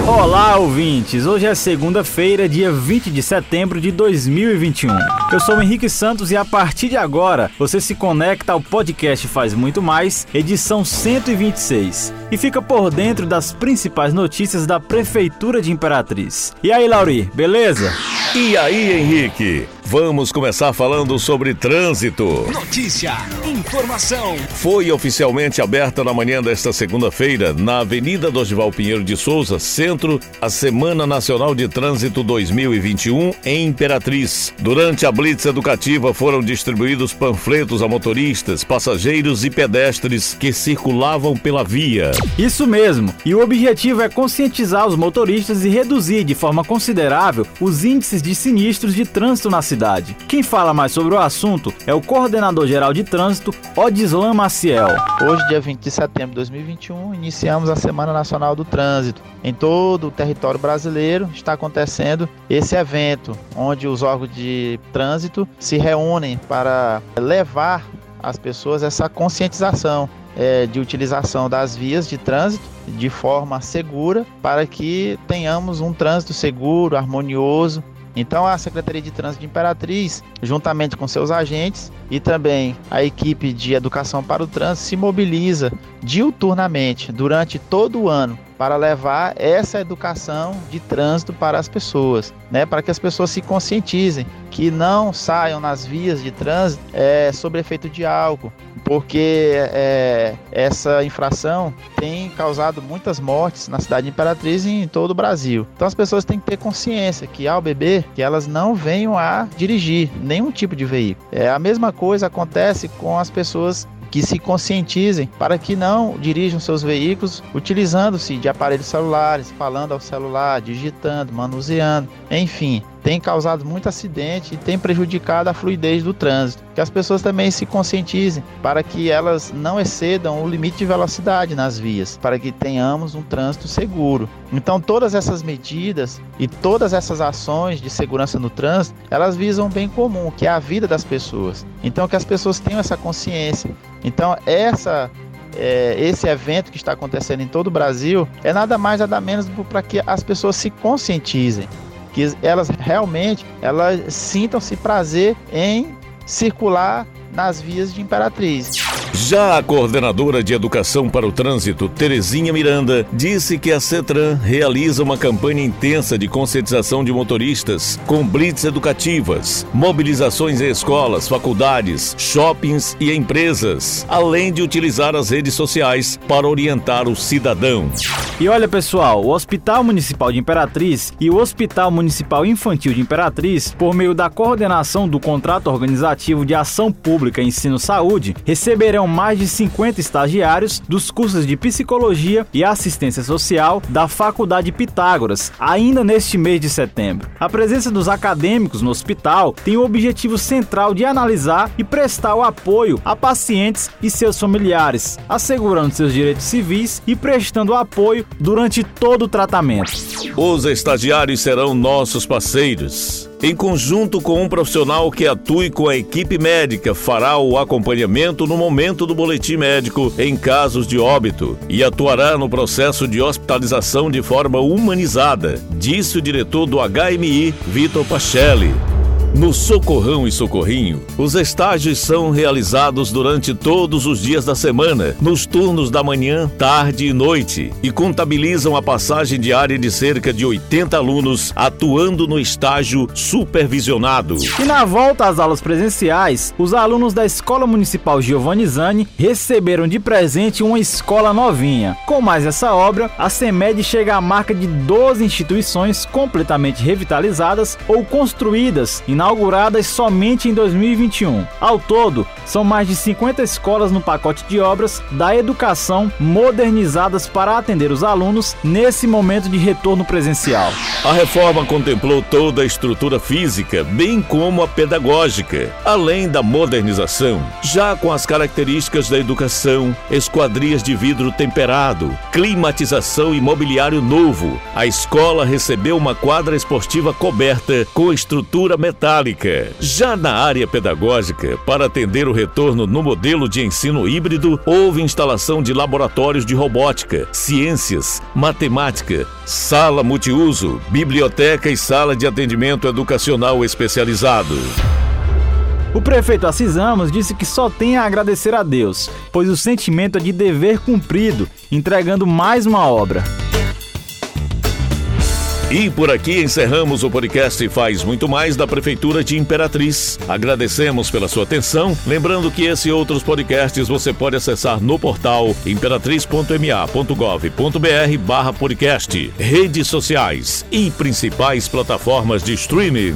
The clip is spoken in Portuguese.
Olá, ouvintes! Hoje é segunda-feira, dia 20 de setembro de 2021. Eu sou o Henrique Santos e a partir de agora você se conecta ao podcast Faz Muito Mais, edição 126, e fica por dentro das principais notícias da Prefeitura de Imperatriz. E aí, Lauri, beleza? E aí, Henrique? Vamos começar falando sobre trânsito. Notícia, informação. Foi oficialmente aberta na manhã desta segunda-feira, na Avenida Dosval Pinheiro de Souza, centro, a Semana Nacional de Trânsito 2021 em Imperatriz. Durante a blitz educativa foram distribuídos panfletos a motoristas, passageiros e pedestres que circulavam pela via. Isso mesmo. E o objetivo é conscientizar os motoristas e reduzir de forma considerável os índices de sinistros de trânsito na cidade. Quem fala mais sobre o assunto é o coordenador geral de trânsito, Odislan Maciel. Hoje, dia 20 de setembro de 2021, iniciamos a Semana Nacional do Trânsito. Em todo o território brasileiro está acontecendo esse evento, onde os órgãos de trânsito se reúnem para levar às pessoas essa conscientização é, de utilização das vias de trânsito de forma segura para que tenhamos um trânsito seguro, harmonioso então a Secretaria de Trânsito de Imperatriz, juntamente com seus agentes e também a equipe de educação para o trânsito, se mobiliza diuturnamente durante todo o ano para levar essa educação de trânsito para as pessoas, né? Para que as pessoas se conscientizem que não saiam nas vias de trânsito é, sob efeito de álcool, porque é, essa infração tem causado muitas mortes na cidade de Imperatriz e em todo o Brasil. Então as pessoas têm que ter consciência que ao beber, que elas não venham a dirigir nenhum tipo de veículo. É a mesma coisa acontece com as pessoas que se conscientizem para que não dirijam seus veículos utilizando-se de aparelhos celulares, falando ao celular, digitando, manuseando, enfim tem causado muito acidente e tem prejudicado a fluidez do trânsito. Que as pessoas também se conscientizem para que elas não excedam o limite de velocidade nas vias, para que tenhamos um trânsito seguro. Então, todas essas medidas e todas essas ações de segurança no trânsito, elas visam o bem comum, que é a vida das pessoas. Então, que as pessoas tenham essa consciência. Então, essa é, esse evento que está acontecendo em todo o Brasil é nada mais nada menos para que as pessoas se conscientizem que elas realmente elas sintam-se prazer em circular nas vias de Imperatriz. Já a coordenadora de Educação para o Trânsito, Terezinha Miranda, disse que a CETRAN realiza uma campanha intensa de conscientização de motoristas, com blitz educativas, mobilizações em escolas, faculdades, shoppings e empresas, além de utilizar as redes sociais para orientar o cidadão. E olha pessoal, o Hospital Municipal de Imperatriz e o Hospital Municipal Infantil de Imperatriz, por meio da coordenação do Contrato Organizativo de Ação Pública Ensino Saúde, receberão mais de 50 estagiários dos cursos de Psicologia e Assistência Social da Faculdade Pitágoras, ainda neste mês de setembro. A presença dos acadêmicos no hospital tem o objetivo central de analisar e prestar o apoio a pacientes e seus familiares, assegurando seus direitos civis e prestando apoio durante todo o tratamento. Os estagiários serão nossos parceiros em conjunto com um profissional que atue com a equipe médica, fará o acompanhamento no momento do boletim médico em casos de óbito e atuará no processo de hospitalização de forma humanizada, disse o diretor do HMI, Vitor Pachelli. No Socorrão e Socorrinho, os estágios são realizados durante todos os dias da semana, nos turnos da manhã, tarde e noite, e contabilizam a passagem diária de cerca de 80 alunos atuando no estágio supervisionado. E na volta às aulas presenciais, os alunos da Escola Municipal Giovanni Zani receberam de presente uma escola novinha. Com mais essa obra, a CEMED chega à marca de 12 instituições completamente revitalizadas ou construídas e inauguradas somente em 2021. Ao todo, são mais de 50 escolas no pacote de obras da educação modernizadas para atender os alunos nesse momento de retorno presencial. A reforma contemplou toda a estrutura física, bem como a pedagógica, além da modernização, já com as características da educação, esquadrias de vidro temperado, climatização e mobiliário novo. A escola recebeu uma quadra esportiva coberta com estrutura metálica Itálica. Já na área pedagógica, para atender o retorno no modelo de ensino híbrido, houve instalação de laboratórios de robótica, ciências, matemática, sala multiuso, biblioteca e sala de atendimento educacional especializado. O prefeito Assis Amos disse que só tem a agradecer a Deus, pois o sentimento é de dever cumprido, entregando mais uma obra. E por aqui encerramos o podcast Faz Muito Mais da Prefeitura de Imperatriz. Agradecemos pela sua atenção. Lembrando que esse e outros podcasts você pode acessar no portal imperatriz.ma.gov.br barra podcast, redes sociais e principais plataformas de streaming.